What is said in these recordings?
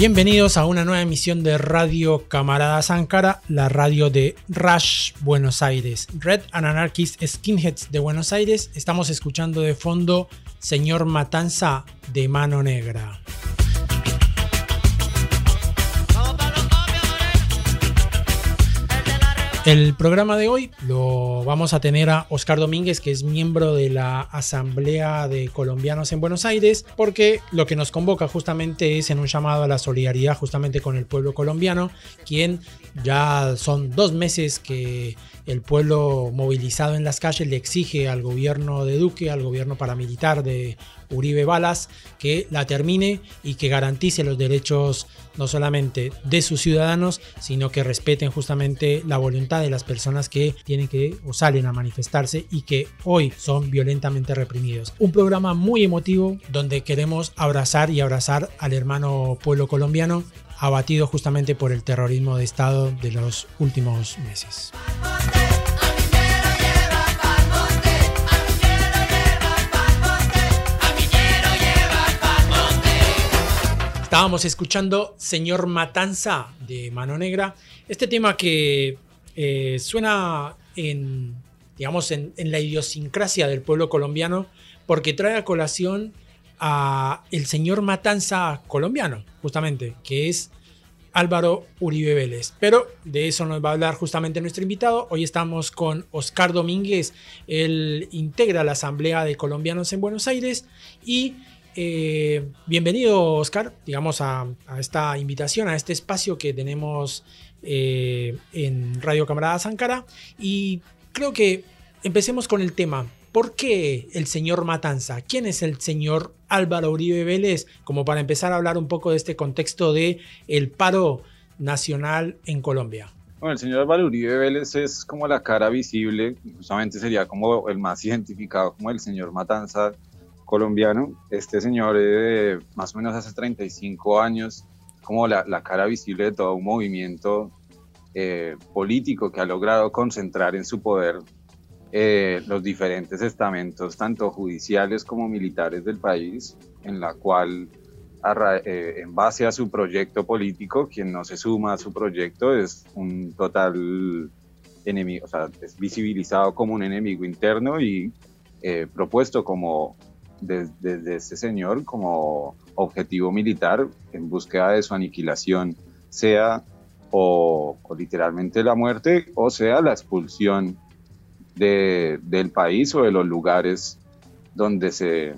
Bienvenidos a una nueva emisión de Radio Camarada Ankara, la radio de Rush Buenos Aires. Red and Anarchist Skinheads de Buenos Aires. Estamos escuchando de fondo Señor Matanza de Mano Negra. El programa de hoy lo vamos a tener a Oscar Domínguez, que es miembro de la Asamblea de Colombianos en Buenos Aires, porque lo que nos convoca justamente es en un llamado a la solidaridad justamente con el pueblo colombiano, quien ya son dos meses que el pueblo movilizado en las calles le exige al gobierno de Duque, al gobierno paramilitar de Uribe Balas, que la termine y que garantice los derechos no solamente de sus ciudadanos, sino que respeten justamente la voluntad de las personas que tienen que o salen a manifestarse y que hoy son violentamente reprimidos. Un programa muy emotivo donde queremos abrazar y abrazar al hermano pueblo colombiano abatido justamente por el terrorismo de Estado de los últimos meses. Estábamos escuchando Señor Matanza de Mano Negra. Este tema que eh, suena en, digamos, en, en, la idiosincrasia del pueblo colombiano porque trae a colación a el señor Matanza colombiano, justamente, que es Álvaro Uribe Vélez. Pero de eso nos va a hablar justamente nuestro invitado. Hoy estamos con Oscar Domínguez, él integra la Asamblea de Colombianos en Buenos Aires y eh, bienvenido, Oscar, digamos, a, esta invitación, a este espacio que tenemos eh, en Radio Camarada Zancara. Y creo que empecemos con el tema. ¿Por qué el señor Matanza? ¿Quién es el señor Álvaro Uribe Vélez? Como para empezar a hablar un poco de este contexto de el paro nacional en Colombia. Bueno, el señor Álvaro Uribe Vélez es como la cara visible, justamente sería como el más identificado como el señor Matanza colombiano. Este señor, eh, más o menos hace 35 años, como la, cara visible de todo un movimiento eh, político que ha logrado concentrar en su poder eh, los diferentes estamentos, tanto judiciales como militares del país, en la cual, en base a su proyecto político, quien no se suma a su proyecto es un total enemigo, o sea, es visibilizado como un enemigo interno y propuesto como desde, ese señor como objetivo militar en búsqueda de su aniquilación, sea o, literalmente la muerte o sea la expulsión del país o de los lugares donde se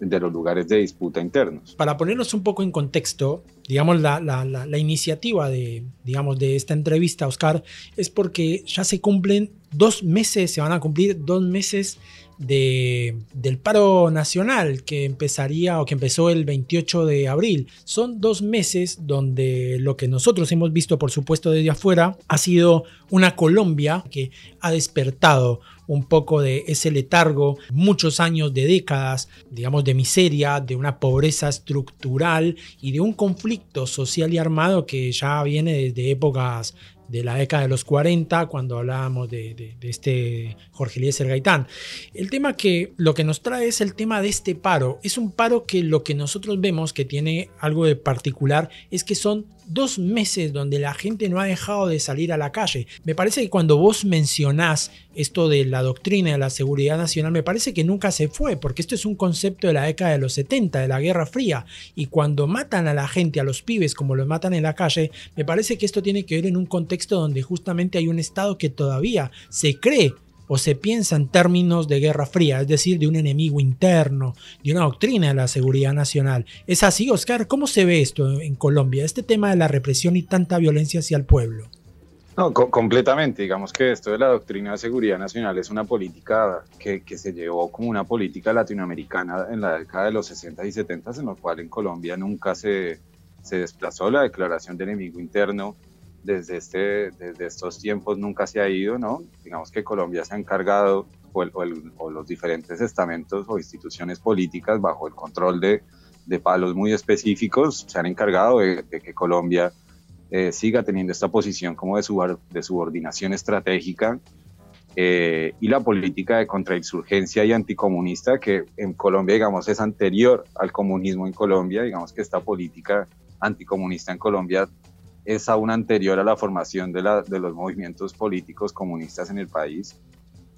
de los lugares de disputa internos. Para ponernos un poco en contexto, digamos, la, la, la, iniciativa de, digamos, de esta entrevista, Oscar, es porque ya se cumplen dos meses, se van a cumplir dos meses del paro nacional que empezaría o que empezó el 28 de abril. Son dos meses donde lo que nosotros hemos visto, por supuesto, desde afuera, ha sido una Colombia que ha despertado un poco de ese letargo, muchos años de décadas, digamos, de miseria, de una pobreza estructural y de un conflicto social y armado que ya viene desde épocas de la década de los 40, cuando hablábamos de, este Jorge Eliezer Gaitán. El tema que lo que nos trae es el tema de este paro. Es un paro que lo que nosotros vemos que tiene algo de particular es que son dos meses donde la gente no ha dejado de salir a la calle. Me parece que cuando vos mencionás esto de la doctrina de la seguridad nacional, me parece que nunca se fue, porque esto es un concepto de la década de los 70, de la Guerra Fría, y cuando matan a la gente, a los pibes, como los matan en la calle, me parece que esto tiene que ver en un contexto donde justamente hay un Estado que todavía se cree o se piensa en términos de guerra fría, es decir, de un enemigo interno, de una doctrina de la seguridad nacional. ¿Es así, Oscar? ¿Cómo se ve esto en Colombia, este tema de la represión y tanta violencia hacia el pueblo? No, completamente. Digamos que esto de la doctrina de seguridad nacional es una política que, que, se llevó como una política latinoamericana en la década de los 60 y 70, en lo cual en Colombia nunca se, se desplazó la declaración de enemigo interno desde, este, desde estos tiempos nunca se ha ido, ¿no? Digamos que Colombia se ha encargado, o, los diferentes estamentos o instituciones políticas bajo el control de, de palos muy específicos se han encargado de, que Colombia eh, siga teniendo esta posición como de, de subordinación estratégica eh, y la política de contrainsurgencia y anticomunista que en Colombia, digamos, es anterior al comunismo en Colombia, digamos que esta política anticomunista en Colombia es aún anterior a la formación de, la, de los movimientos políticos comunistas en el país.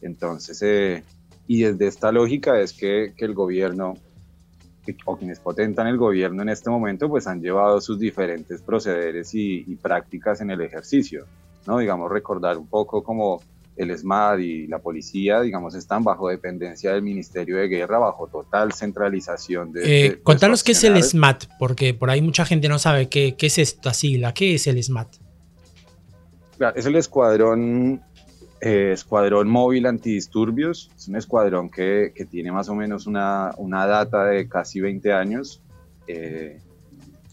Entonces, eh, y desde esta lógica es que, que, el gobierno o quienes potentan el gobierno en este momento, pues han llevado sus diferentes procederes y, prácticas en el ejercicio, ¿no? Digamos, recordar un poco como el SMAD y la policía, digamos, están bajo dependencia del Ministerio de Guerra, bajo total centralización de... Eh, contanos qué es el SMAT, porque por ahí mucha gente no sabe qué, qué es esta sigla, qué es el SMAT. Claro, es el escuadrón, eh, escuadrón móvil antidisturbios, es un escuadrón que, que tiene más o menos una, una, data de casi 20 años, eh,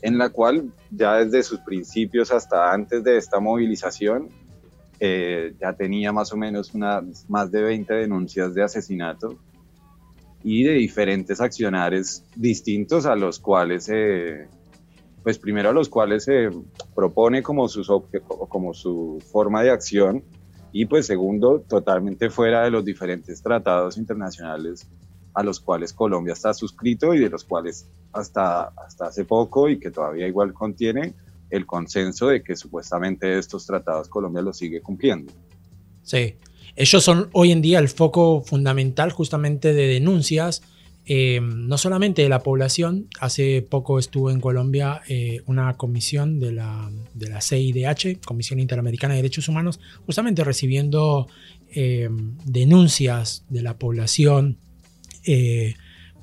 en la cual ya desde sus principios hasta antes de esta movilización eh, ya tenía más o menos una, más de 20 denuncias de asesinato y de diferentes accionares distintos a los cuales, eh, pues primero a los cuales se propone como, sus como su forma de acción y pues segundo, totalmente fuera de los diferentes tratados internacionales a los cuales Colombia está suscrito y de los cuales hasta, hasta hace poco y que todavía igual contiene el consenso de que supuestamente estos tratados Colombia los sigue cumpliendo. Sí, ellos son hoy en día el foco fundamental justamente de denuncias, eh, no solamente de la población, hace poco estuvo en Colombia eh, una comisión de la, CIDH, Comisión Interamericana de Derechos Humanos, justamente recibiendo eh, denuncias de la población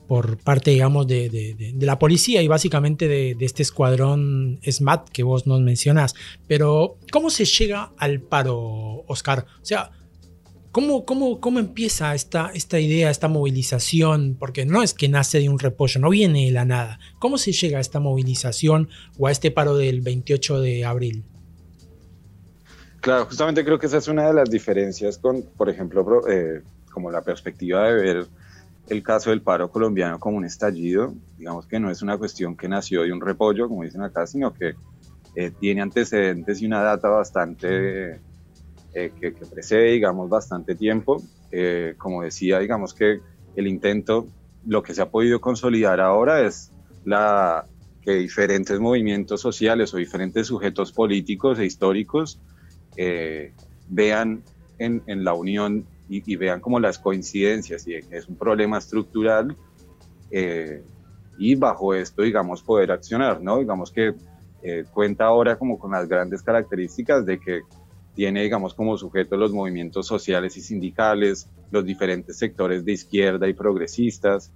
por parte, digamos, de, la policía y básicamente de, este escuadrón SMAT que vos nos mencionás. Pero, ¿cómo se llega al paro, Oscar? O sea, ¿cómo, cómo, cómo empieza esta, esta idea, esta movilización? Porque no es que nace de un repollo, no viene de la nada. ¿Cómo se llega a esta movilización o a este paro del 28 de abril? Claro, justamente creo que esa es una de las diferencias con, por ejemplo, eh, como la perspectiva de ver el caso del paro colombiano como un estallido, digamos que no es una cuestión que nació de un repollo, como dicen acá, sino que eh, tiene antecedentes y una data bastante eh, que, precede, digamos, bastante tiempo. Eh, como decía, digamos que el intento, lo que se ha podido consolidar ahora es la que diferentes movimientos sociales o diferentes sujetos políticos e históricos vean en la unión y, vean como las coincidencias y es un problema estructural eh, y bajo esto, digamos, poder accionar, ¿no? Digamos que eh, cuenta ahora como con las grandes características de que tiene, digamos, como sujeto los movimientos sociales y sindicales, los diferentes sectores de izquierda y progresistas,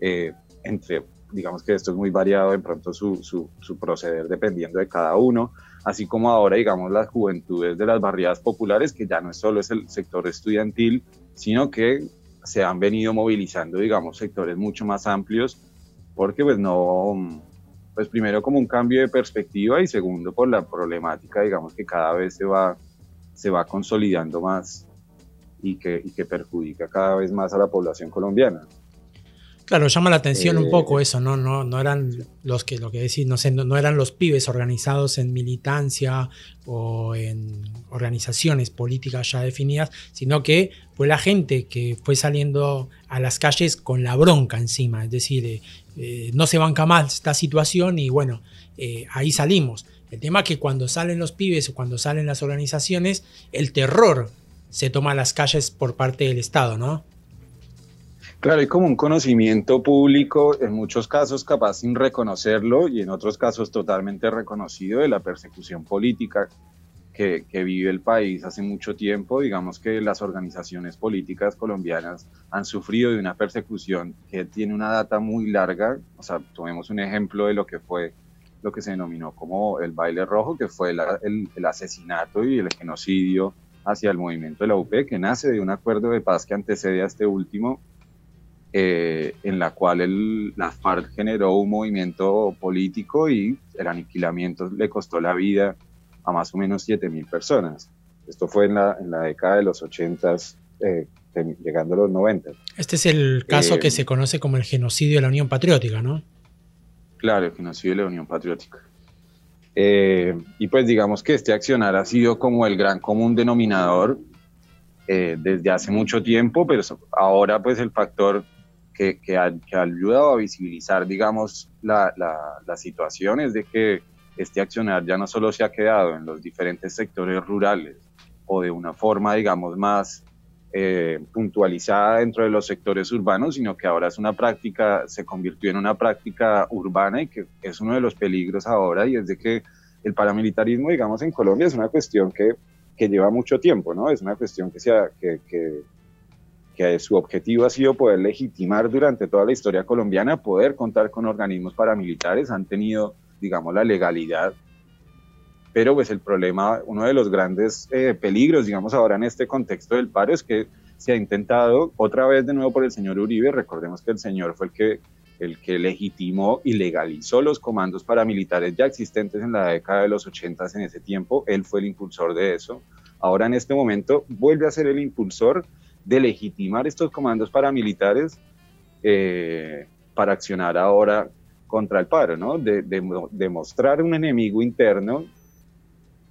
eh, entre, digamos que esto es muy variado de pronto su, su, proceder dependiendo de cada uno, así como ahora, digamos, las juventudes de las barriadas populares, que ya no es solo es el sector estudiantil, sino que se han venido movilizando, digamos, sectores mucho más amplios, porque pues no, pues primero como un cambio de perspectiva y segundo por la problemática, digamos, que cada vez se va, se va consolidando más y que, y que perjudica cada vez más a la población colombiana. Claro, llama la atención un poco eh, eso, ¿no? No, no eran los que, lo que decís, no sé, no, eran los pibes organizados en militancia o en organizaciones políticas ya definidas, sino que fue la gente que fue saliendo a las calles con la bronca encima, es decir, eh, eh, no se banca más esta situación y bueno, ahí salimos. El tema es que cuando salen los pibes o cuando salen las organizaciones, el terror se toma a las calles por parte del Estado, ¿no? Claro, hay como un conocimiento público, en muchos casos capaz sin reconocerlo y en otros casos totalmente reconocido de la persecución política que, vive el país hace mucho tiempo. Digamos que las organizaciones políticas colombianas han sufrido de una persecución que tiene una data muy larga. O sea, tomemos un ejemplo de lo que fue lo que se denominó como el baile rojo, que fue el, el asesinato y el genocidio hacia el movimiento de la UP, que nace de un acuerdo de paz que antecede a este último eh, en la cual el, la FARC generó un movimiento político y el aniquilamiento le costó la vida a más o menos 7.000 personas. Esto fue en la, en la década de los 80, eh, llegando a los 90. Este es el caso que eh, se conoce como el genocidio de la Unión Patriótica, ¿no? Claro, el genocidio de la Unión Patriótica. y pues digamos que este accionar ha sido como el gran común denominador desde hace mucho tiempo, pero ahora pues el factor que, que, ha, ayudado a visibilizar, digamos, la, la, situación es de que este accionar ya no solo se ha quedado en los diferentes sectores rurales o de una forma, digamos, más eh, puntualizada dentro de los sectores urbanos, sino que ahora es una práctica, se convirtió en una práctica urbana y que es uno de los peligros ahora y es de que el paramilitarismo, digamos, en Colombia es una cuestión que, que lleva mucho tiempo, ¿no? Es una cuestión que, sea, que, que que su objetivo ha sido poder legitimar durante toda la historia colombiana, poder contar con organismos paramilitares, han tenido, digamos, la legalidad. Pero pues el problema, uno de los grandes eh, peligros, digamos, ahora en este contexto del paro es que se ha intentado otra vez de nuevo por el señor Uribe, recordemos que el señor fue el que, el que legitimó y legalizó los comandos paramilitares ya existentes en la década de los 80 en ese tiempo, él fue el impulsor de eso. Ahora en este momento vuelve a ser el impulsor de legitimar estos comandos paramilitares eh, para accionar ahora contra el paro, ¿no? De, demostrar un enemigo interno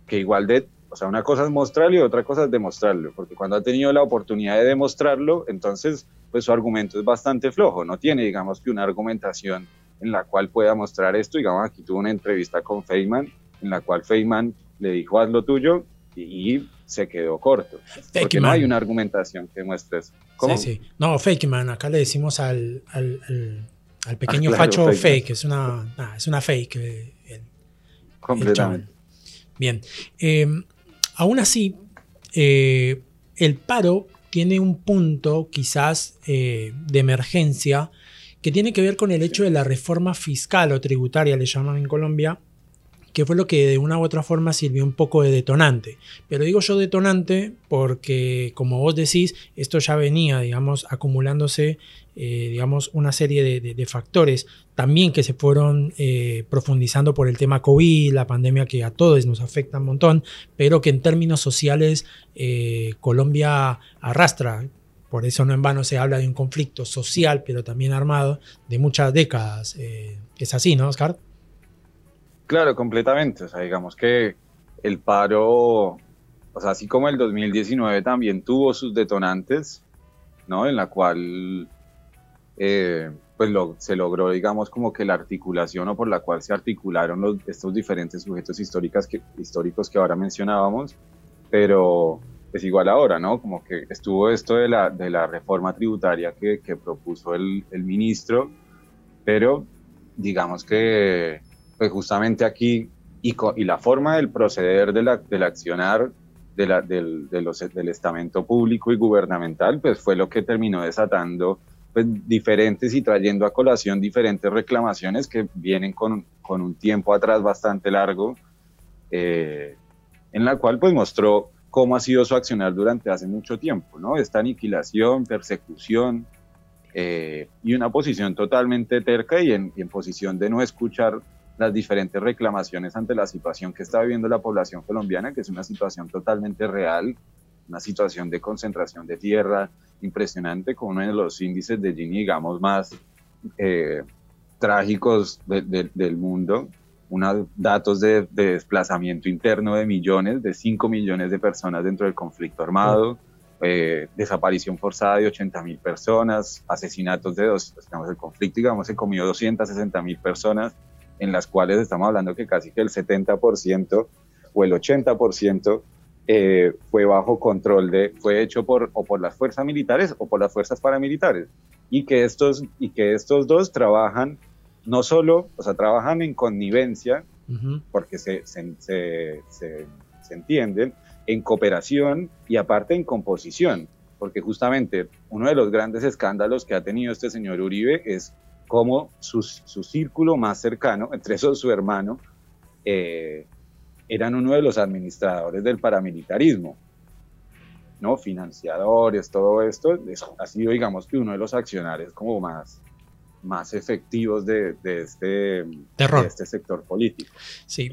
que igual de, o sea, una cosa es mostrarlo y otra cosa es demostrarlo, porque cuando ha tenido la oportunidad de demostrarlo, entonces, pues su argumento es bastante flojo, no tiene, digamos, que una argumentación en la cual pueda mostrar esto, digamos, aquí tuvo una entrevista con Feynman, en la cual Feynman le dijo, haz lo tuyo, y se quedó corto. porque no hay una argumentación que muestre eso. ¿Cómo? Sí, sí. No, fake man. Acá le decimos al, al, al, pequeño ah, facho fake. Es, una, es una fake. Eh, Completamente. Bien. Em, aún así, eh, el paro tiene un punto quizás eh, de emergencia que tiene que ver con el hecho de la reforma fiscal o tributaria, le llaman en Colombia, que fue lo que de una u otra forma sirvió un poco de detonante. Pero digo yo detonante porque, como vos decís, esto ya venía, digamos, acumulándose, eh, digamos, una serie de, factores también que se fueron eh, profundizando por el tema COVID, la pandemia que a todos nos afecta un montón, pero que en términos sociales eh, Colombia arrastra. Por eso no en vano se habla de un conflicto social, pero también armado, de muchas décadas. es así, ¿no, Oscar? Claro, completamente. O sea, digamos que el paro, o sea, así como el 2019 también tuvo sus detonantes, ¿no? En la cual, eh, pues se logró, digamos, como que la articulación o por la cual se articularon estos diferentes sujetos históricos que, históricos que ahora mencionábamos, pero es igual ahora, ¿no? Como que estuvo esto de la, de la reforma tributaria que, propuso el ministro, pero digamos que pues justamente aquí y, y la forma del proceder de la, del accionar de la, del, de los, del estamento público y gubernamental, pues fue lo que terminó desatando pues, diferentes y trayendo a colación diferentes reclamaciones que vienen con, con un tiempo atrás bastante largo, eh, en la cual pues mostró cómo ha sido su accionar durante hace mucho tiempo, ¿no? Esta aniquilación, persecución eh, y una posición totalmente terca y en, y en posición de no escuchar las diferentes reclamaciones ante la situación que está viviendo la población colombiana, que es una situación totalmente real, una situación de concentración de tierra impresionante, con uno de los índices de Gini, digamos, más eh, trágicos del mundo, unos datos de, desplazamiento interno de millones, de 5 millones de personas dentro del conflicto armado, eh, desaparición forzada de 80 mil personas, asesinatos de dos, digamos, el conflicto, digamos, se comió 260 mil personas, en las cuales estamos hablando que casi que el 70% o el 80% eh, fue bajo control de, fue hecho por, o por las fuerzas militares o por las fuerzas paramilitares. Y que estos, y que estos dos trabajan no solo, o sea, trabajan en connivencia, porque se, se, se, se, entienden, en cooperación y aparte en composición, porque justamente uno de los grandes escándalos que ha tenido este señor Uribe es como su, círculo más cercano, entre esos su hermano, eh, eran uno de los administradores del paramilitarismo, ¿no? Financiadores, todo esto, ha sido, digamos, que uno de los accionarios como más, más efectivos de, este, este sector político. Sí,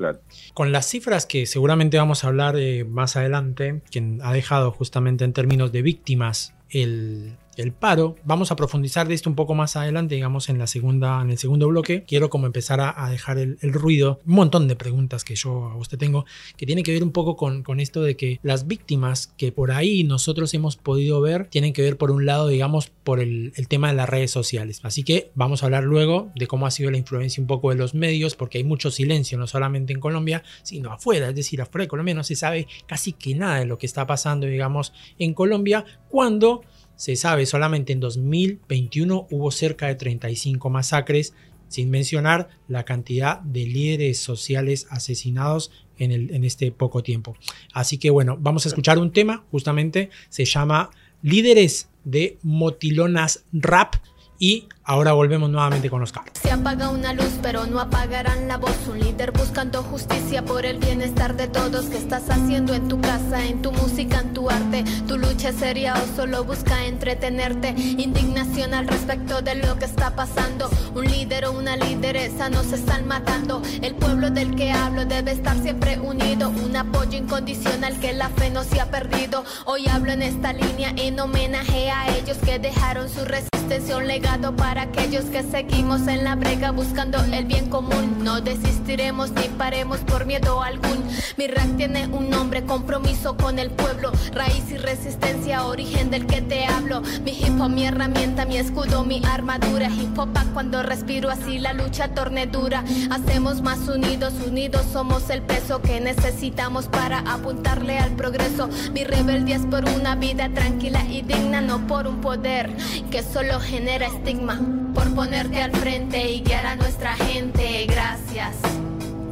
con las cifras que seguramente vamos a hablar más adelante, quien ha dejado justamente en términos de víctimas el, el paro. Vamos a profundizar de esto un poco más adelante, digamos, en la segunda, en el segundo bloque. Quiero como empezar a, dejar el, ruido. Un montón de preguntas que yo a usted tengo, que tiene que ver un poco con, esto de que las víctimas que por ahí nosotros hemos podido ver, tienen que ver por un lado, digamos, por el, el tema de las redes sociales. Así que vamos a hablar luego de cómo ha sido la influencia un poco de los medios, porque hay mucho silencio, no solamente en Colombia, sino afuera. Es decir, afuera de Colombia no se sabe casi que nada de lo que está pasando, digamos, en Colombia, cuando se sabe, solamente en 2021 hubo cerca de 35 masacres, sin mencionar la cantidad de líderes sociales asesinados en, este poco tiempo. Así que bueno, vamos a escuchar un tema, justamente se llama Líderes de Motilonas Rap y Ahora volvemos nuevamente con Oscar. Se apaga una luz, pero no apagarán la voz. Un líder buscando justicia por el bienestar de todos. ¿Qué estás haciendo en tu casa, en tu música, en tu arte? Tu lucha seria o solo busca entretenerte. Indignación al respecto de lo que está pasando. Un líder o una lideresa nos están matando. El pueblo del que hablo debe estar siempre unido. Un apoyo incondicional que la fe no se ha perdido. Hoy hablo en esta línea en homenaje a ellos que dejaron su resistencia, un legado para aquellos que seguimos en la brega buscando el bien común. No desistiremos ni paremos por miedo algún. Mi rap tiene un nombre, compromiso con el pueblo, raíz y resistencia, origen del que te hablo. Mi hip hop, mi herramienta, mi escudo, mi armadura. Hip hop cuando respiro así la lucha torne dura. Hacemos más unidos, unidos somos el peso que necesitamos para apuntarle al progreso. Mi rebeldía es por una vida tranquila y digna, no por un poder que solo genera estigma por ponerte al frente y guiar a nuestra gente. Gracias,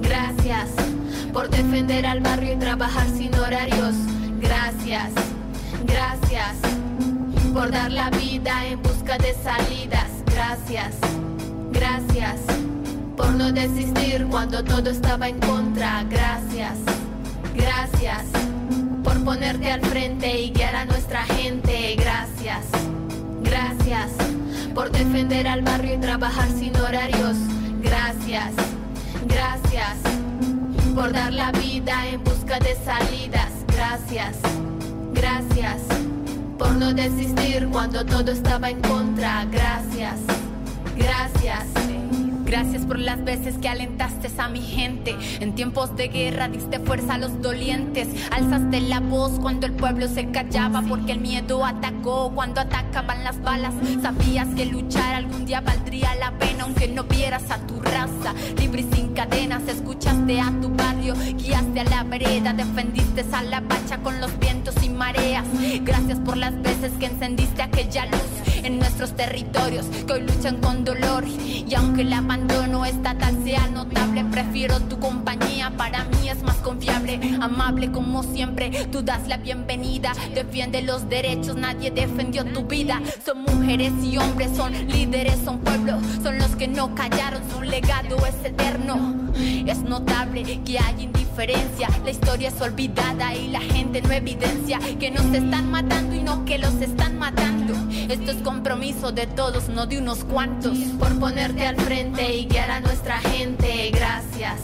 gracias por defender al barrio y trabajar sin horarios. Gracias, gracias por dar la vida en busca de salidas. Gracias, gracias por no desistir cuando todo estaba en contra. Gracias, gracias por ponerte al frente y guiar a nuestra gente. Gracias, gracias por defender al barrio y trabajar sin horarios. Gracias, gracias por dar la vida en busca de salidas. Gracias, gracias por no desistir cuando todo estaba en contra. Gracias, gracias. Gracias por las veces que alentaste a mi gente. En tiempos de guerra diste fuerza a los dolientes. Alzaste la voz cuando el pueblo se callaba porque el miedo atacó cuando atacaban las balas. Sabías que luchar algún día valdría la pena aunque no vieras a tu raza. Libre y sin cadenas escuchaste a tu barrio, guiaste a la vereda, defendiste a la pacha con los vientos y mareas. Gracias por las veces que encendiste aquella luz en nuestros territorios que hoy luchan con dolor y aunque la pandemia no estatal sea notable. Prefiero tu compañía, para mí es más confiable. Amable como siempre, tú das la bienvenida. Defiende los derechos, nadie defendió tu vida. Son mujeres y hombres, son líderes, son pueblos. Son los que no callaron, su legado es eterno. Es notable que hay indiferencia. La historia es olvidada y la gente no evidencia que nos están matando y no que los están matando. Esto es compromiso de todos, no de unos cuantos. Por ponerte al frente y guiar a nuestra gente. Gracias,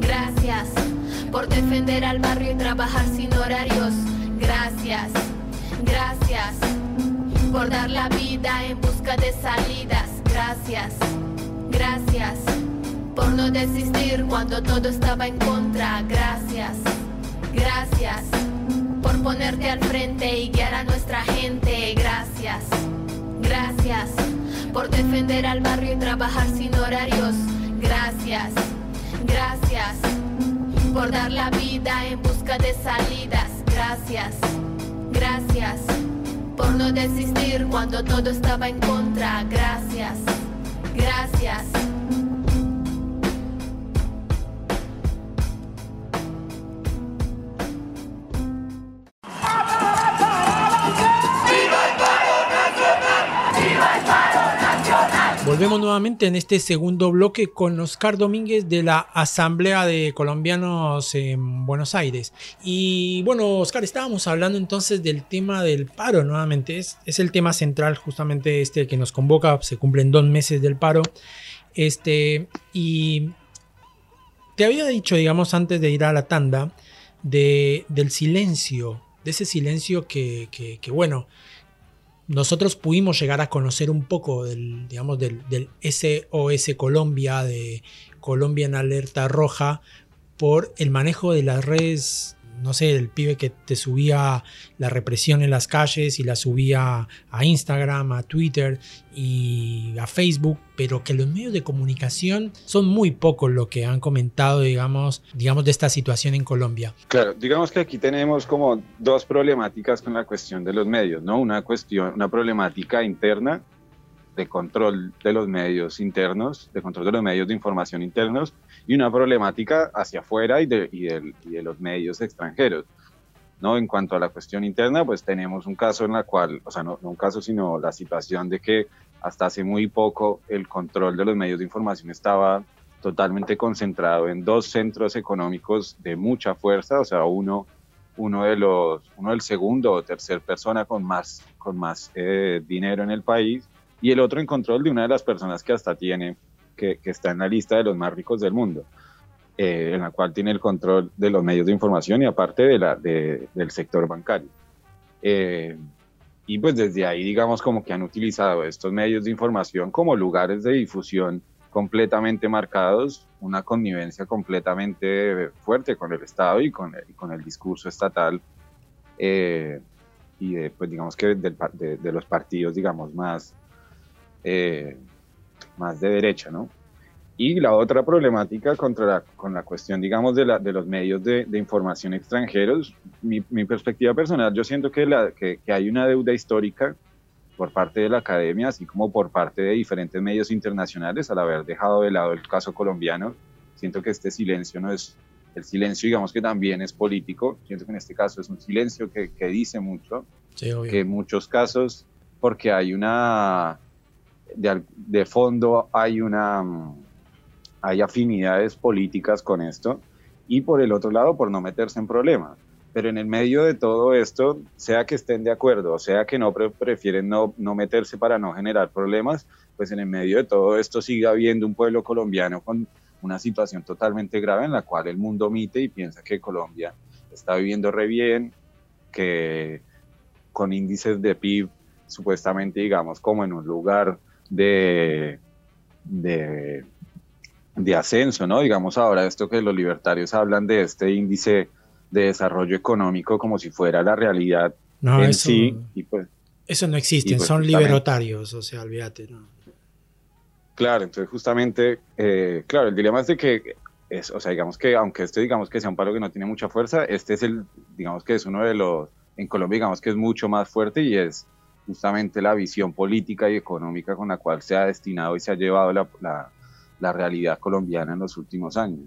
gracias por defender al barrio y trabajar sin horarios. Gracias, gracias por dar la vida en busca de salidas. Gracias, gracias por no desistir cuando todo estaba en contra. Gracias, gracias por ponerte al frente y guiar a nuestra gente. Gracias, gracias por defender al barrio y trabajar sin horarios. Gracias, gracias por dar la vida en busca de salidas. Gracias, gracias por no desistir cuando todo estaba en contra. Gracias, gracias. Volvemos nuevamente en este segundo bloque con Oscar Domínguez de la Asamblea de Colombianos en Buenos Aires. Y bueno, Oscar, estábamos hablando entonces del tema del paro nuevamente. Es, es el tema central justamente este que nos convoca. Se cumplen dos meses del paro. Este, y te había dicho, digamos, antes de ir a la tanda, de, del silencio, de ese silencio que bueno, nosotros pudimos llegar a conocer un poco del, digamos, del, del SOS Colombia, de Colombia en Alerta Roja, por el manejo de las redes no sé, el pibe que te subía la represión en las calles y la subía a Instagram, a Twitter y a Facebook, pero que los medios de comunicación son muy pocos lo que han comentado, digamos, digamos de esta situación en Colombia. Claro, digamos que aquí tenemos como dos problemáticas con la cuestión de los medios, ¿no? Una cuestión, una problemática interna de control de los medios internos, de control de los medios de información internos y una problemática hacia afuera y de, y de, los medios extranjeros. ¿no? En cuanto a la cuestión interna, pues tenemos un caso en la cual, o sea, no, no un caso, sino la situación de que hasta hace muy poco el control de los medios de información estaba totalmente concentrado en dos centros económicos de mucha fuerza, o sea, uno, uno, de los, uno del segundo o tercer persona con más, con más eh, dinero en el país y el otro en control de una de las personas que hasta tiene, que, que está en la lista de los más ricos del mundo, eh, en la cual tiene el control de los medios de información y aparte de la, de, del sector bancario. Eh, y pues desde ahí, digamos, como que han utilizado estos medios de información como lugares de difusión completamente marcados, una connivencia completamente fuerte con el Estado y con el, con el discurso estatal. Eh, y de, pues digamos que de, de, los partidos, digamos, más, eh, más de derecha, ¿no? Y la otra problemática contra con la cuestión, digamos, de, la, de los medios de, información extranjeros, mi, perspectiva personal, yo siento que, la, que, hay una deuda histórica por parte de la academia, así como por parte de diferentes medios internacionales, al haber dejado de lado el caso colombiano. Siento que este silencio no es, el silencio digamos que también es político, siento que en este caso es un silencio que, que dice mucho, que en muchos casos, porque hay una de, fondo hay una hay afinidades políticas con esto y por el otro lado por no meterse en problemas. Pero en el medio de todo esto, sea que estén de acuerdo sea que no prefieren no, no meterse para no generar problemas, pues en el medio de todo esto sigue habiendo un pueblo colombiano con una situación totalmente grave en la cual el mundo omite y piensa que Colombia está viviendo re bien, que con índices de PIB supuestamente digamos como en un lugar de, de, ascenso, ¿no? Digamos ahora esto que los libertarios hablan de este índice de desarrollo económico como si fuera la realidad no, en eso, sí. pues, eso no existe, pues son libertarios, o sea, olvídate. Claro, entonces justamente, eh, claro, el dilema es de que, es, o sea, digamos que aunque este digamos que sea un palo que no tiene mucha fuerza, este es el, digamos que es uno de los, en Colombia digamos que es mucho más fuerte y es justamente la visión política y económica con la cual se ha destinado y se ha llevado la, la, realidad colombiana en los últimos años.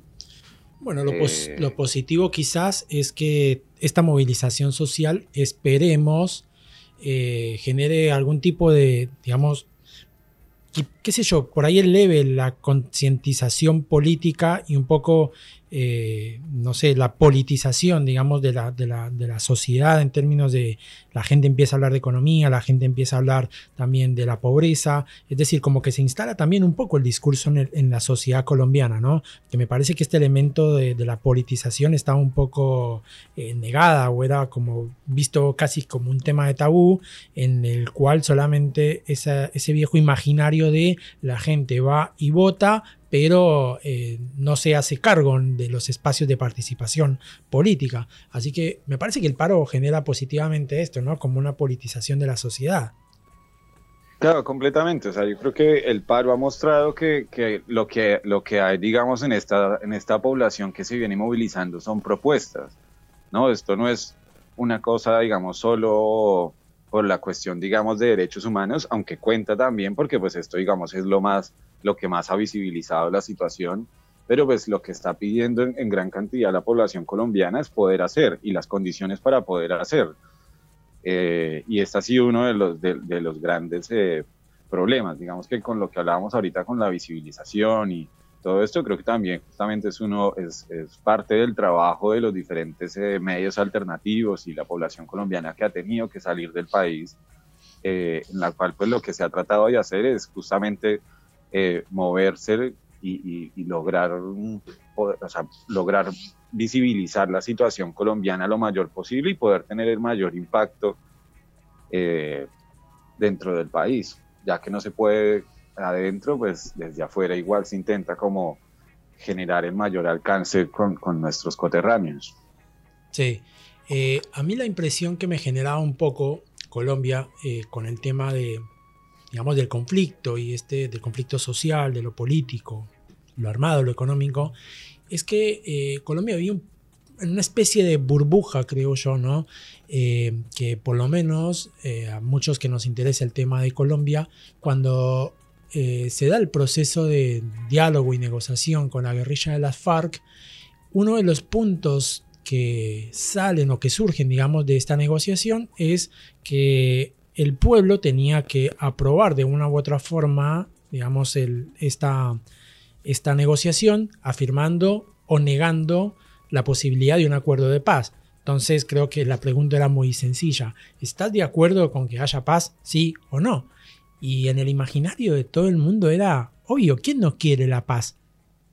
Bueno, lo, eh, lo, positivo quizás es que esta movilización social, esperemos, eh, genere algún tipo de, digamos, qué, sé yo, por ahí eleve la concientización política y un poco eh, no sé, la politización, digamos, de la, de, la, de la, sociedad en términos de la gente empieza a hablar de economía, la gente empieza a hablar también de la pobreza, es decir, como que se instala también un poco el discurso en, la sociedad colombiana, ¿no? Que me parece que este elemento de, la politización estaba un poco eh, negada o era como visto casi como un tema de tabú en el cual solamente ese viejo imaginario de la gente va y vota, pero eh, no se hace cargo de los espacios de participación política. Así que me parece que el paro genera positivamente esto, ¿no? Como una politización de la sociedad. Claro, completamente. O sea, yo creo que el paro ha mostrado que, lo que lo que hay, digamos, en esta, en esta población que se viene movilizando son propuestas. ¿no? Esto no es una cosa, digamos, solo por la cuestión, digamos, de derechos humanos, aunque cuenta también porque, pues, esto, digamos, es lo más lo que más ha visibilizado la situación, pero pues lo que está pidiendo en, gran cantidad la población colombiana es poder hacer y las condiciones para poder hacer. Eh, y este ha sido uno de los, de, los grandes eh, problemas, digamos que con lo que hablábamos ahorita con la visibilización y todo esto, creo que también justamente es, uno, es, es parte del trabajo de los diferentes eh, medios alternativos y la población colombiana que ha tenido que salir del país, en la cual pues lo que se ha tratado de hacer es justamente eh, moverse y, lograr, lograr visibilizar la situación colombiana lo mayor posible y poder tener el mayor impacto eh, dentro del país, ya que no se puede adentro, pues desde afuera igual se intenta como generar el mayor alcance con, con nuestros coterráneos. Sí, eh, a mí la impresión que me generaba un poco Colombia eh, con el tema de, digamos, del conflicto y este, del conflicto social, de lo político, lo armado, lo económico, es que eh, Colombia había una especie de burbuja, creo yo, ¿no? que por lo menos a muchos que nos interesa el tema de Colombia, cuando se da el proceso de diálogo y negociación con la guerrilla de las FARC, uno de los puntos que salen o que surgen, digamos, de esta negociación es que el pueblo tenía que aprobar de una u otra forma, digamos, esta, esta negociación, afirmando o negando la posibilidad de un acuerdo de paz. Entonces creo que la pregunta era muy sencilla. ¿Estás de acuerdo con que haya paz? Sí o no. Y en el imaginario de todo el mundo era obvio, ¿quién no quiere la paz?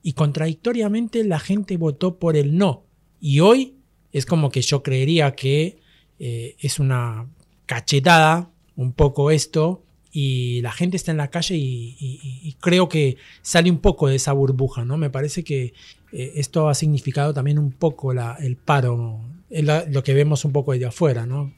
Y contradictoriamente la gente votó por el no. Y hoy es como que yo creería que eh, es una cachetada un poco esto y la gente está en la calle y, creo que sale un poco de esa burbuja, ¿no? Me parece que eh, esto ha significado también un poco el paro, lo que vemos un poco desde afuera, ¿no?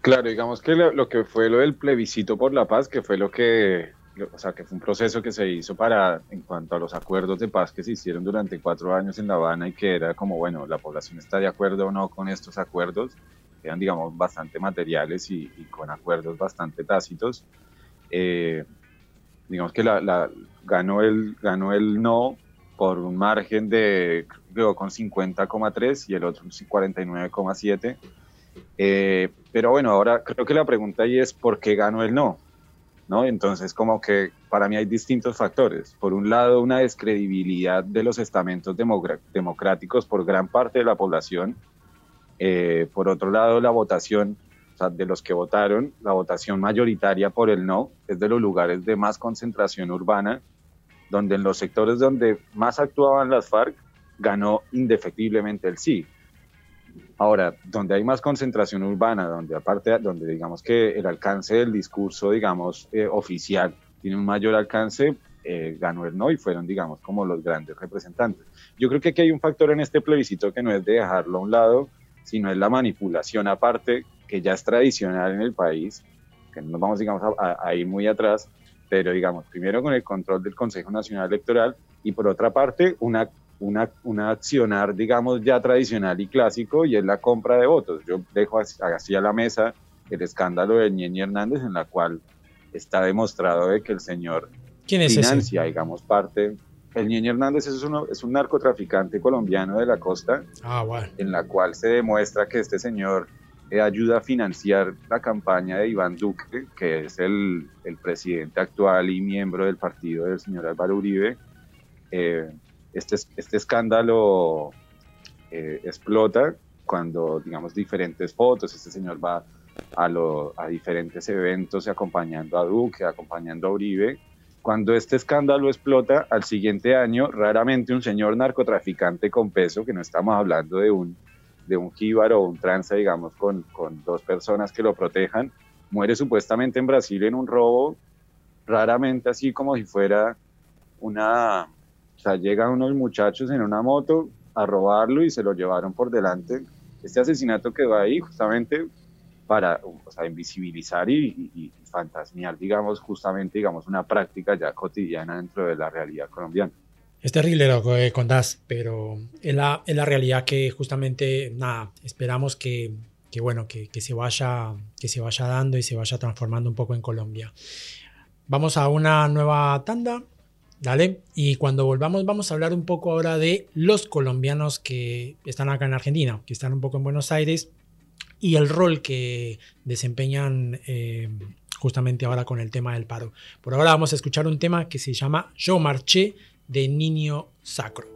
Claro, digamos que lo, que fue lo del plebiscito por la paz, que fue lo que o sea, que fue un proceso que se hizo para, en cuanto a los acuerdos de paz que se hicieron durante cuatro años en La Habana y que era como, bueno, la población está de acuerdo o no con estos acuerdos, eran, digamos, bastante materiales y, con acuerdos bastante tácitos. Eh, digamos que la, ganó, el, ganó el no por un margen de, creo, con 50,3 y el otro 49,7. Eh, pero bueno, ahora creo que la pregunta ahí es, ¿por qué ganó el no? ¿no? Entonces, como que para mí hay distintos factores. Por un lado, una descredibilidad de los estamentos democráticos por gran parte de la población. Eh, por otro lado, la votación, o sea, de los que votaron, la votación mayoritaria por el no es de los lugares de más concentración urbana, donde en los sectores donde más actuaban las FARC, ganó indefectiblemente el sí. Ahora, donde hay más concentración urbana, donde aparte, donde digamos que el alcance del discurso, digamos, eh, oficial tiene un mayor alcance, eh, ganó el no y fueron, digamos, como los grandes representantes. Yo creo que aquí hay un factor en este plebiscito que no es de dejarlo a un lado, sino es la manipulación aparte, que ya es tradicional en el país, que no nos vamos, digamos, a ir muy atrás, pero digamos, primero con el control del Consejo Nacional Electoral y por otra parte, una una, una, accionar, digamos, ya tradicional y clásico, y es la compra de votos. Yo dejo así a la mesa el escándalo de Ñeñi Hernández, en la cual está demostrado de que el señor financia, digamos, parte. El Ñeñi Hernández es, uno, es un narcotraficante colombiano de la costa, ah, en la cual se demuestra que este señor eh, ayuda a financiar la campaña de Iván Duque, que es el, el presidente actual y miembro del partido del señor Álvaro Uribe. Eh, este, este escándalo eh, explota cuando, digamos, diferentes fotos, este señor va a, a diferentes eventos acompañando a Duque, acompañando a Uribe. Cuando este escándalo explota, al siguiente año, raramente un señor narcotraficante con peso, que no estamos hablando de un, de un jíbaro o un tranza, digamos, con, con dos personas que lo protejan, muere supuestamente en Brasil en un robo, raramente así como si fuera una, o sea, llegan unos muchachos en una moto a robarlo y se lo llevaron por delante. Este asesinato quedó ahí justamente para o sea, invisibilizar y, y, fantasmear, digamos, justamente, digamos, una práctica ya cotidiana dentro de la realidad colombiana. Es terrible lo que contás, pero es la, es la realidad que justamente, nada, esperamos que, que bueno, que, que, se vaya, que se vaya dando y se vaya transformando un poco en Colombia. Vamos a una nueva tanda Dale. Y cuando volvamos vamos a hablar un poco ahora de los colombianos que están acá en Argentina, que están un poco en Buenos Aires y el rol que desempeñan eh, justamente ahora con el tema del paro. Por ahora vamos a escuchar un tema que se llama Yo marché de Niño Sacro.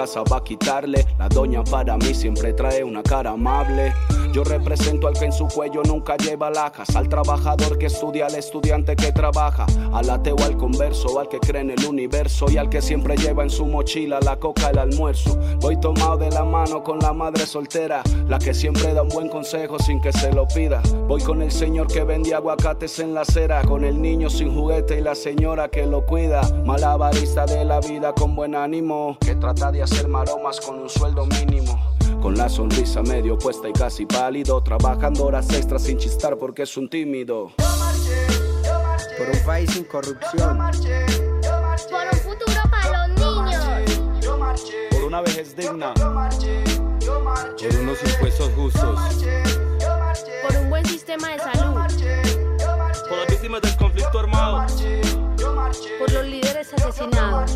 va a quitarle. La doña para mí siempre trae una cara amable. Yo represento al que en su cuello nunca lleva lajas, al trabajador que estudia, al estudiante que trabaja, al ateo, al converso, al que cree en el universo y al que siempre lleva en su mochila la coca, el almuerzo. Voy tomado de la mano con la madre soltera, la que siempre da un buen consejo sin que se lo pida. Voy con el señor que vende aguacates en la acera, con el niño sin juguete y la señora que lo cuida. Malabarista de la vida con buen ánimo, que trata de hacer maromas con un sueldo mínimo. Con la sonrisa medio puesta y casi pálido, trabajando horas extras sin chistar porque es un tímido. Yo marché, yo marché, por un país sin corrupción. Marché, por un futuro para los niños. Yo marché, por una vejez digna. Por unos impuestos justos. Por un buen sistema de salud. Por las víctimas del conflicto armado. Por los líderes asesinados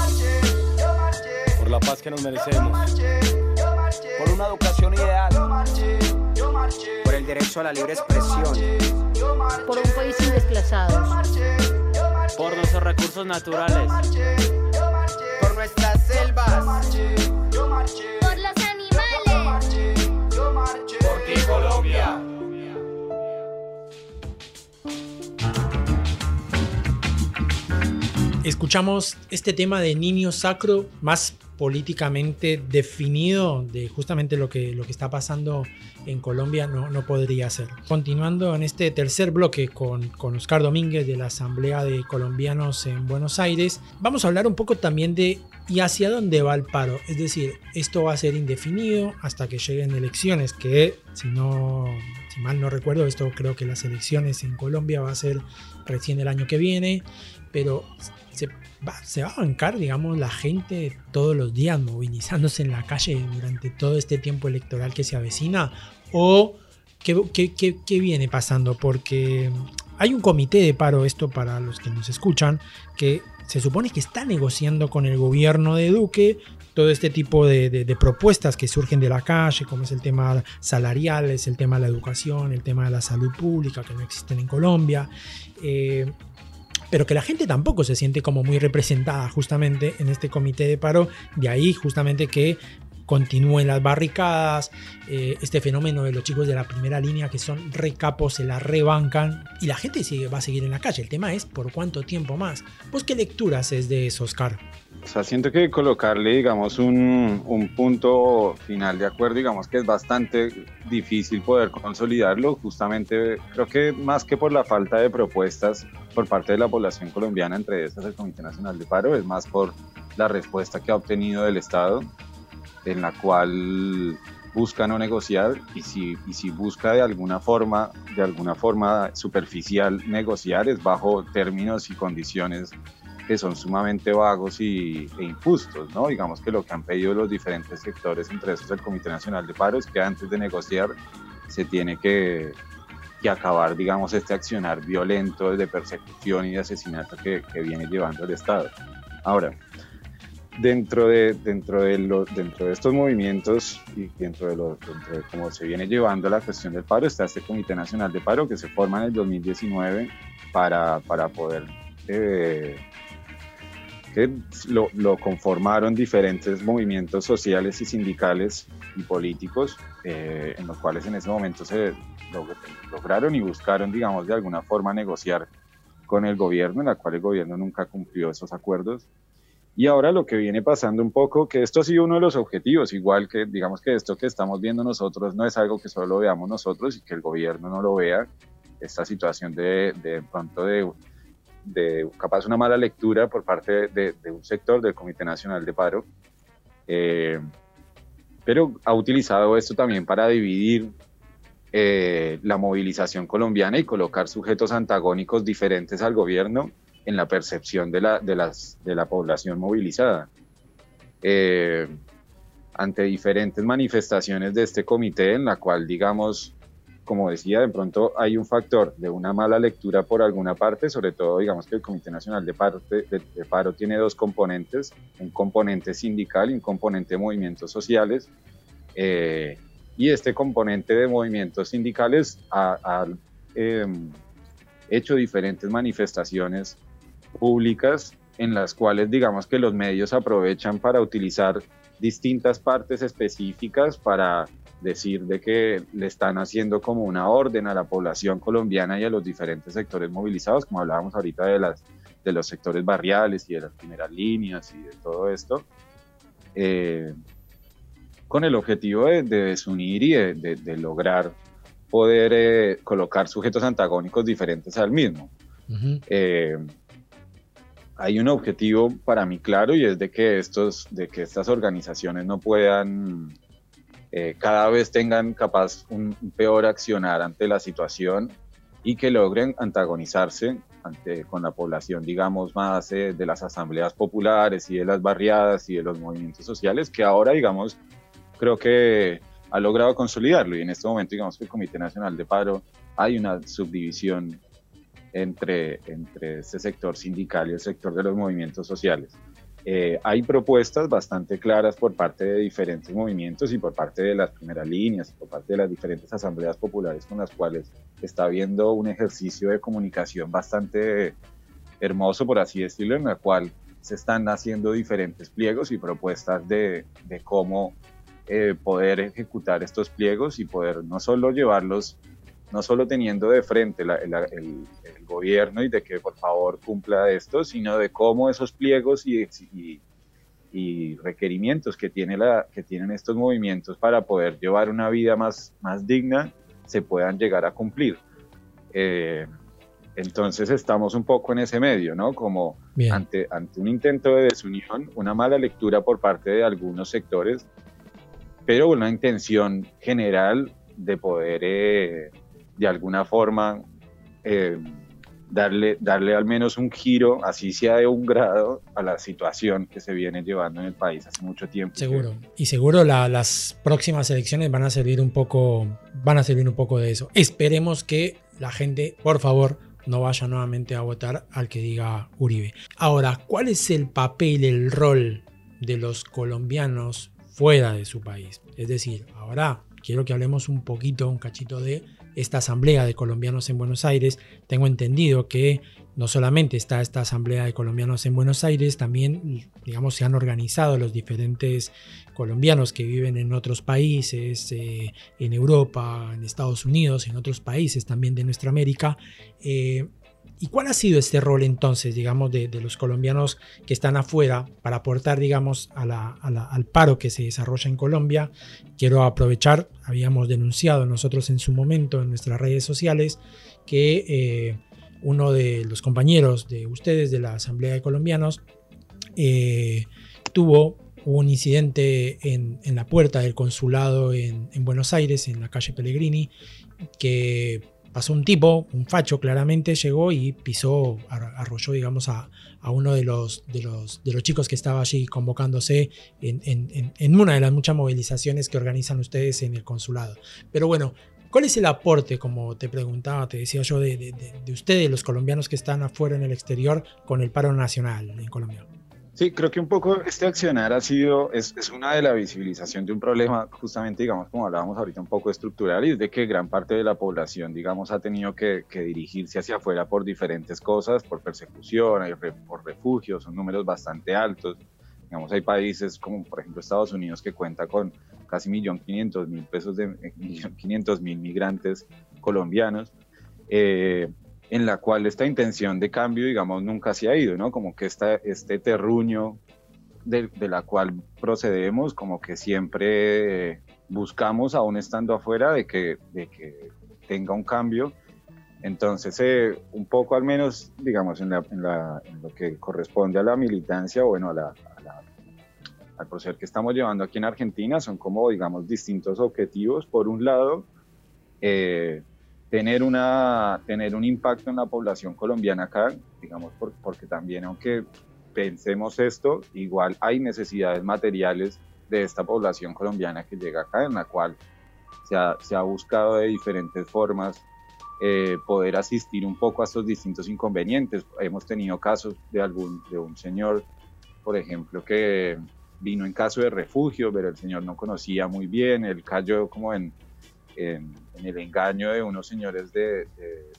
la paz que nos merecemos. Por una educación ideal. Por el derecho a la libre expresión. Por un país sin desplazados. Por nuestros recursos naturales. Por nuestras selvas. Por los animales. Por ti, Colombia. Escuchamos este tema de niño sacro más políticamente definido de justamente lo que, lo que está pasando en Colombia no, no podría ser. Continuando en este tercer bloque con, con Oscar Domínguez de la Asamblea de Colombianos en Buenos Aires, vamos a hablar un poco también de y hacia dónde va el paro. Es decir, esto va a ser indefinido hasta que lleguen elecciones, que si no, si mal no recuerdo, esto creo que las elecciones en Colombia va a ser recién el año que viene, pero se va, a bancar, digamos, la gente todos los días movilizándose en la calle durante todo este tiempo electoral que se avecina? ¿O qué, viene pasando? Porque hay un comité de paro, esto para los que nos escuchan, que se supone que está negociando con el gobierno de Duque todo este tipo de, propuestas que surgen de la calle, como es el tema salarial, es el tema de la educación, el tema de la salud pública, que no existen en Colombia. Eh, pero que la gente tampoco se siente como muy representada justamente en este comité de paro, de ahí justamente que continúen las barricadas, eh, este fenómeno de los chicos de la primera línea que son recapos, se la rebancan y la gente sigue, va a seguir en la calle. El tema es por cuánto tiempo más. ¿Vos qué lecturas es de eso, Oscar? O sea, siento que colocarle, digamos, un, un, punto final de acuerdo, digamos que es bastante difícil poder consolidarlo, justamente creo que más que por la falta de propuestas por parte de la población colombiana, entre estas el Comité Nacional de Paro, es más por la respuesta que ha obtenido del Estado, en la cual busca no negociar y si, y si busca de alguna forma, de alguna forma superficial negociar, es bajo términos y condiciones que son sumamente vagos y, e injustos, ¿no? Digamos que lo que han pedido los diferentes sectores, entre esos el Comité Nacional de Paro, es que antes de negociar se tiene que, acabar, digamos, este accionar violento de persecución y de asesinato que, viene llevando el Estado. Ahora, dentro de, dentro de, lo, dentro de estos movimientos y dentro de, lo, dentro de cómo se viene llevando la cuestión del paro está este Comité Nacional de Paro que se forma en el 2019 para, para poder eh, que lo, lo, conformaron diferentes movimientos sociales y sindicales y políticos, eh, en los cuales en ese momento se lograron y buscaron, digamos, de alguna forma negociar con el gobierno, en la cual el gobierno nunca cumplió esos acuerdos. Y ahora lo que viene pasando un poco, que esto ha sido uno de los objetivos, igual que digamos que esto que estamos viendo nosotros no es algo que solo veamos nosotros y que el gobierno no lo vea, esta situación de, de pronto de, de capaz una mala lectura por parte de, de un sector del Comité Nacional de Paro, eh, pero ha utilizado esto también para dividir eh, la movilización colombiana y colocar sujetos antagónicos diferentes al gobierno en la percepción de la, de las, de la población movilizada. Eh, ante diferentes manifestaciones de este comité en la cual, digamos, como decía, de pronto hay un factor de una mala lectura por alguna parte, sobre todo digamos que el Comité Nacional de Paro, tiene dos componentes, un componente sindical y un componente de movimientos sociales. Eh, y este componente de movimientos sindicales ha, eh, hecho diferentes manifestaciones públicas en las cuales digamos que los medios aprovechan para utilizar distintas partes específicas para decir de que le están haciendo como una orden a la población colombiana y a los diferentes sectores movilizados, como hablábamos ahorita de, las, de los sectores barriales y de las primeras líneas y de todo esto. Eh, con el objetivo de, de desunir y de, de, de lograr poder eh, colocar sujetos antagónicos diferentes al mismo. Uh -huh. eh, hay un objetivo para mí claro y es de que, estos, de que estas organizaciones no puedan, eh, cada vez tengan capaz un, peor accionar ante la situación y que logren antagonizarse ante, con la población, digamos, más eh, de las asambleas populares y de las barriadas y de los movimientos sociales, que ahora, digamos, creo que ha logrado consolidarlo y en este momento digamos que el Comité Nacional de Paro hay una subdivisión entre, entre este sector sindical y el sector de los movimientos sociales. Eh, hay propuestas bastante claras por parte de diferentes movimientos y por parte de las primeras líneas por parte de las diferentes asambleas populares con las cuales está habiendo un ejercicio de comunicación bastante hermoso, por así decirlo, en la cual se están haciendo diferentes pliegos y propuestas de, de cómo eh, poder ejecutar estos pliegos y poder no solo llevarlos, no solo teniendo de frente la, el, el, gobierno y de que por favor cumpla esto, sino de cómo esos pliegos y, y, y requerimientos que, tiene la, que tienen estos movimientos para poder llevar una vida más, más digna se puedan llegar a cumplir. Eh, entonces estamos un poco en ese medio, ¿no? Como ante, ante un intento de desunión, una mala lectura por parte de algunos sectores pero una intención general de poder eh, de alguna forma eh, darle, darle al menos un giro, así sea de un grado, a la situación que se viene llevando en el país hace mucho tiempo. Seguro. Y seguro la, las próximas elecciones van a servir un poco, van a servir un poco de eso. Esperemos que la gente, por favor, no vaya nuevamente a votar al que diga Uribe. Ahora, ¿cuál es el papel, el rol de los colombianos fuera de su país. Es decir, ahora quiero que hablemos un poquito, un cachito de esta asamblea de colombianos en Buenos Aires. Tengo entendido que no solamente está esta asamblea de colombianos en Buenos Aires, también, digamos, se han organizado los diferentes colombianos que viven en otros países, eh, en Europa, en Estados Unidos, en otros países también de nuestra América. Eh, ¿Y cuál ha sido este rol entonces, digamos, de, los colombianos que están afuera para aportar, digamos, al paro que se desarrolla en Colombia? Quiero aprovechar, habíamos denunciado nosotros en su momento en nuestras redes sociales que eh, uno de los compañeros de ustedes de la Asamblea de Colombianos eh, tuvo un incidente en, la puerta del consulado en Buenos Aires, en la calle Pellegrini, que pasó un tipo, un facho claramente, llegó y pisó, arrolló, digamos, a, a uno de los, de, los, de los chicos que estaba allí convocándose en, una de las muchas movilizaciones que organizan ustedes en el consulado. Pero bueno, ¿cuál es el aporte, como te preguntaba, te decía yo, de, de, de ustedes, los colombianos que están afuera en el exterior, con el paro nacional en Colombia? Sí, creo que un poco este accionar ha sido, es, es, una de la visibilización de un problema, justamente, digamos, como hablábamos ahorita, un poco estructural, y es de que gran parte de la población, digamos, ha tenido que, que dirigirse hacia afuera por diferentes cosas, por persecución, por refugios, son números bastante altos. Digamos, hay países como, por ejemplo, Estados Unidos, que cuenta con casi 1.500.000 pesos de 1.500.000 migrantes colombianos. Eh, en la cual esta intención de cambio, digamos, nunca se ha ido, ¿no? Como que esta, este terruño de, de, la cual procedemos, como que siempre buscamos, aún estando afuera, de que, de que tenga un cambio. Entonces, eh, un poco al menos, digamos, en, lo que corresponde a la militancia, bueno, a la, a la, al proceso que estamos llevando aquí en Argentina, son como, digamos, distintos objetivos. Por un lado, eh, tener, una, tener un impacto en la población colombiana acá, digamos, por, porque también aunque pensemos esto, igual hay necesidades materiales de esta población colombiana que llega acá, en la cual se ha, se ha buscado de diferentes formas eh, poder asistir un poco a estos distintos inconvenientes. Hemos tenido casos de, algún, de un señor, por ejemplo, que vino en caso de refugio, pero el señor no conocía muy bien, él cayó como en en, el engaño de unos señores de,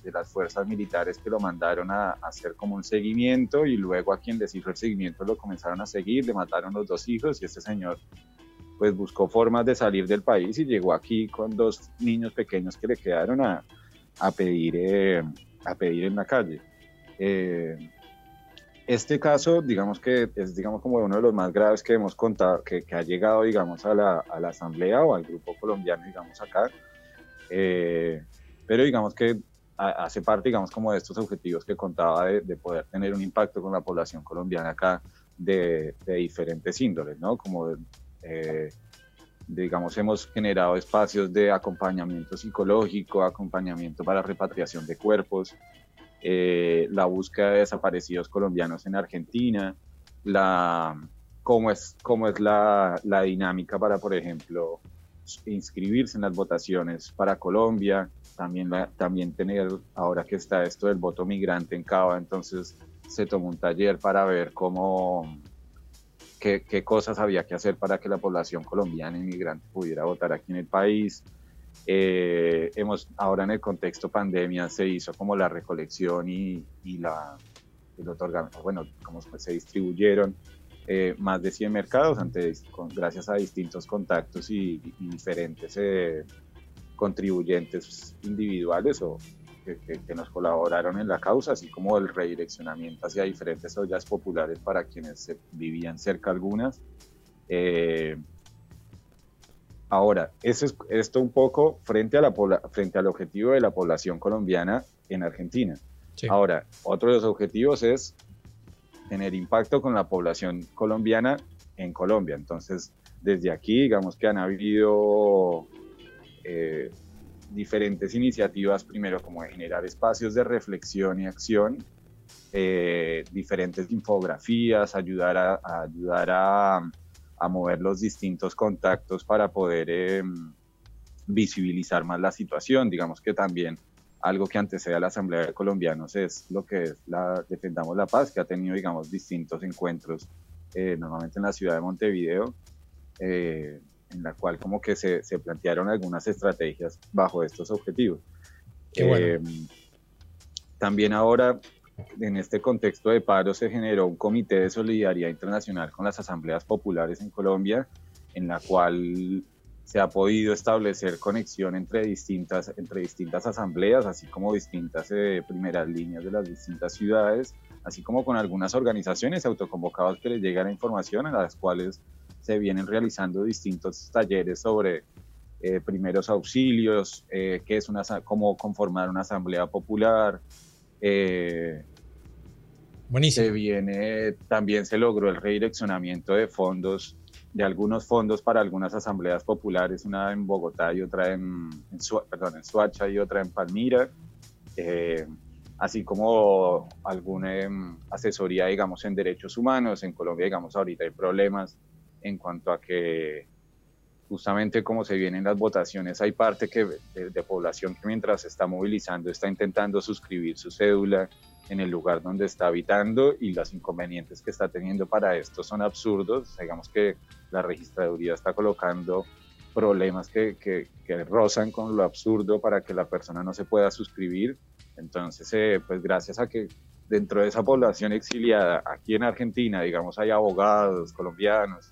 de, las fuerzas militares que lo mandaron a, hacer como un seguimiento y luego a quien les hizo el seguimiento lo comenzaron a seguir, le mataron los dos hijos y este señor pues buscó formas de salir del país y llegó aquí con dos niños pequeños que le quedaron a, a pedir, eh, a pedir en la calle. Eh, este caso, digamos que es digamos como uno de los más graves que hemos contado, que, que ha llegado, digamos, a la, a la, asamblea o al grupo colombiano, digamos, acá. Eh, pero digamos que hace parte, digamos, como de estos objetivos que contaba de, de poder tener un impacto con la población colombiana acá de, de diferentes índoles, ¿no? Como, eh, digamos, hemos generado espacios de acompañamiento psicológico, acompañamiento para repatriación de cuerpos, eh, la búsqueda de desaparecidos colombianos en Argentina, la, cómo es, cómo es la, la, dinámica para, por ejemplo, inscribirse en las votaciones para Colombia, también, la, también tener, ahora que está esto del voto migrante en Cava, entonces se tomó un taller para ver cómo, qué, qué cosas había que hacer para que la población colombiana inmigrante pudiera votar aquí en el país, eh, hemos, ahora en el contexto pandemia se hizo como la recolección y, y la, el otorgamiento, bueno, como se distribuyeron eh, más de 100 mercados ante, con, gracias a distintos contactos y, y diferentes eh, contribuyentes individuales o que, que, que, nos colaboraron en la causa, así como el redireccionamiento hacia diferentes ollas populares para quienes vivían cerca algunas. Eh, Ahora, eso es, esto un poco frente, a la, frente al objetivo de la población colombiana en Argentina. Sí. Ahora, otro de los objetivos es tener impacto con la población colombiana en Colombia. Entonces, desde aquí, digamos que han habido eh, diferentes iniciativas, primero como generar espacios de reflexión y acción, eh, diferentes infografías, ayudar a, ayudar a mover los distintos contactos para poder eh, visibilizar más la situación. Digamos que también algo que antecede a la Asamblea de Colombianos es lo que es la Defendamos la Paz, que ha tenido, digamos, distintos encuentros, eh, normalmente en la ciudad de Montevideo, eh, en la cual como que se, se, plantearon algunas estrategias bajo estos objetivos. Bueno. Eh, también ahora en este contexto de paro se generó un comité de solidaridad internacional con las asambleas populares en Colombia, en la cual se ha podido establecer conexión entre distintas, entre distintas asambleas, así como distintas eh, primeras líneas de las distintas ciudades, así como con algunas organizaciones autoconvocadas que les llega la información, en las cuales se vienen realizando distintos talleres sobre eh, primeros auxilios, eh, qué es una, cómo conformar una asamblea popular, eh, Buenísimo. Se viene, también se logró el redireccionamiento de fondos, de algunos fondos para algunas asambleas populares, una en Bogotá y otra en, en, perdón, en Suacha y otra en Palmira, eh, así como alguna eh, asesoría, digamos, en derechos humanos. En Colombia, digamos, ahorita hay problemas en cuanto a que justamente como se vienen las votaciones, hay parte que, de, de población que mientras se está movilizando está intentando suscribir su cédula en el lugar donde está habitando y los inconvenientes que está teniendo para esto son absurdos. Digamos que la registraduría está colocando problemas que, que, rozan con lo absurdo para que la persona no se pueda suscribir. Entonces, eh, pues gracias a que dentro de esa población exiliada aquí en Argentina, digamos, hay abogados colombianos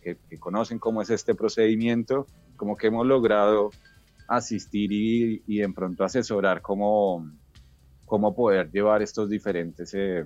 que, conocen cómo es este procedimiento, como que hemos logrado asistir y, y en pronto asesorar cómo, cómo poder llevar estos diferentes eh,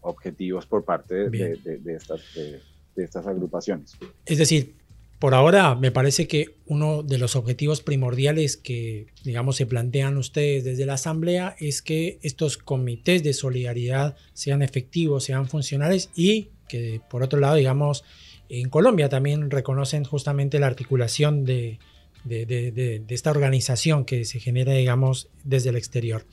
objetivos por parte de, de, de, de estas, de, estas agrupaciones. Es decir, por ahora me parece que uno de los objetivos primordiales que, digamos, se plantean ustedes desde la Asamblea es que estos comités de solidaridad sean efectivos, sean funcionales y que, por otro lado, digamos, en Colombia también reconocen justamente la articulación de, de, de, de, de, esta organización que se genera, digamos, desde el exterior.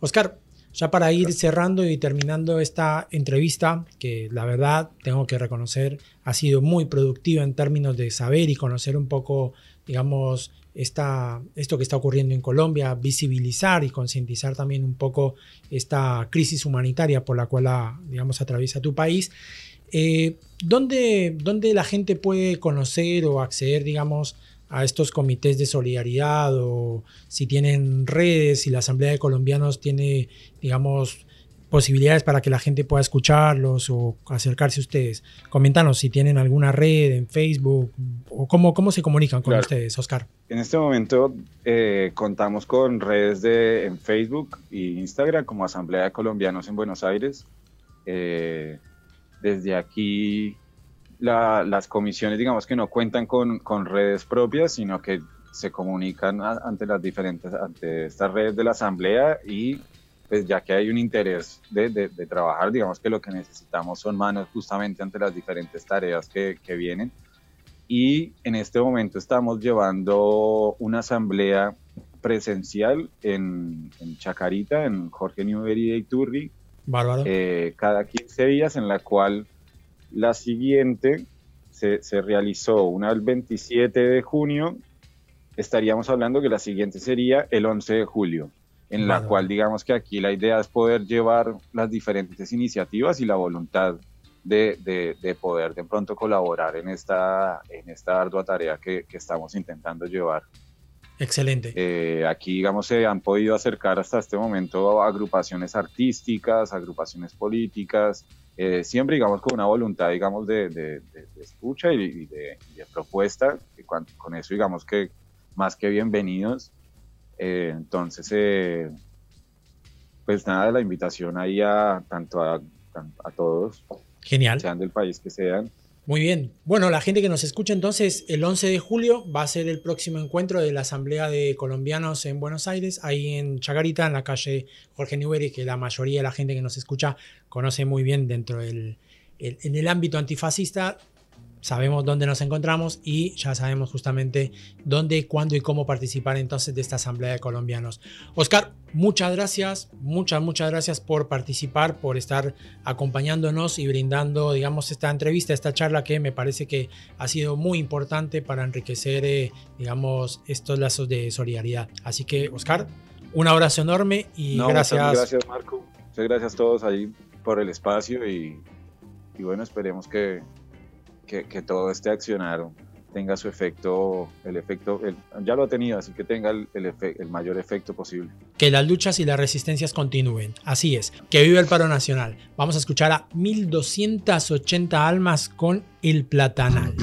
Oscar, ya para ir cerrando y terminando esta entrevista, que la verdad tengo que reconocer ha sido muy productiva en términos de saber y conocer un poco, digamos, esta, esto que está ocurriendo en Colombia, visibilizar y concientizar también un poco esta crisis humanitaria por la cual, digamos, atraviesa tu país. Eh, ¿dónde, ¿Dónde la gente puede conocer o acceder, digamos, a estos comités de solidaridad o si tienen redes, si la Asamblea de Colombianos tiene, digamos, posibilidades para que la gente pueda escucharlos o acercarse a ustedes. Coméntanos si tienen alguna red en Facebook o cómo, cómo se comunican con claro. ustedes, Oscar. En este momento eh, contamos con redes de, en Facebook e Instagram como Asamblea de Colombianos en Buenos Aires. Eh, desde aquí la, las comisiones, digamos que no cuentan con, con, redes propias, sino que se comunican a, ante las diferentes, ante estas redes de la asamblea y pues ya que hay un interés de, de, de, trabajar, digamos que lo que necesitamos son manos justamente ante las diferentes tareas que, que vienen. Y en este momento estamos llevando una asamblea presencial en, en Chacarita, en Jorge Newbery de Iturri. Eh, cada 15 días, en la cual la siguiente se, se, realizó una el 27 de junio, estaríamos hablando que la siguiente sería el 11 de julio, en la cual digamos que aquí la idea es poder llevar las diferentes iniciativas y la voluntad de, de, de poder de pronto colaborar en esta, en esta ardua tarea que, que estamos intentando llevar. Excelente. Eh, aquí, digamos, se han podido acercar hasta este momento agrupaciones artísticas, agrupaciones políticas, eh, siempre, digamos, con una voluntad, digamos, de, de, de escucha y, y de, propuesta, y con, con, eso, digamos, que más que bienvenidos. Eh, entonces, eh, pues nada, la invitación ahí a tanto a, a todos, Genial. sean del país que sean, muy bien. Bueno, la gente que nos escucha entonces, el 11 de julio va a ser el próximo encuentro de la Asamblea de Colombianos en Buenos Aires, ahí en Chacarita, en la calle Jorge Newbery, que la mayoría de la gente que nos escucha conoce muy bien dentro del el, en el ámbito antifascista sabemos dónde nos encontramos y ya sabemos justamente dónde, cuándo y cómo participar entonces de esta asamblea de colombianos. Oscar, muchas gracias, muchas, muchas gracias por participar, por estar acompañándonos y brindando, digamos, esta entrevista, esta charla que me parece que ha sido muy importante para enriquecer, eh, digamos, estos lazos de solidaridad. Así que, Oscar, un abrazo enorme y no, gracias. Muchas gracias, Marco. Muchas gracias a todos ahí por el espacio y, y bueno, esperemos que que, que, todo este accionar tenga su efecto, el efecto, el, ya lo ha tenido, así que tenga el, el, efe, el, mayor efecto posible. Que las luchas y las resistencias continúen, así es, que vive el paro nacional. Vamos a escuchar a 1280 almas con el platanal.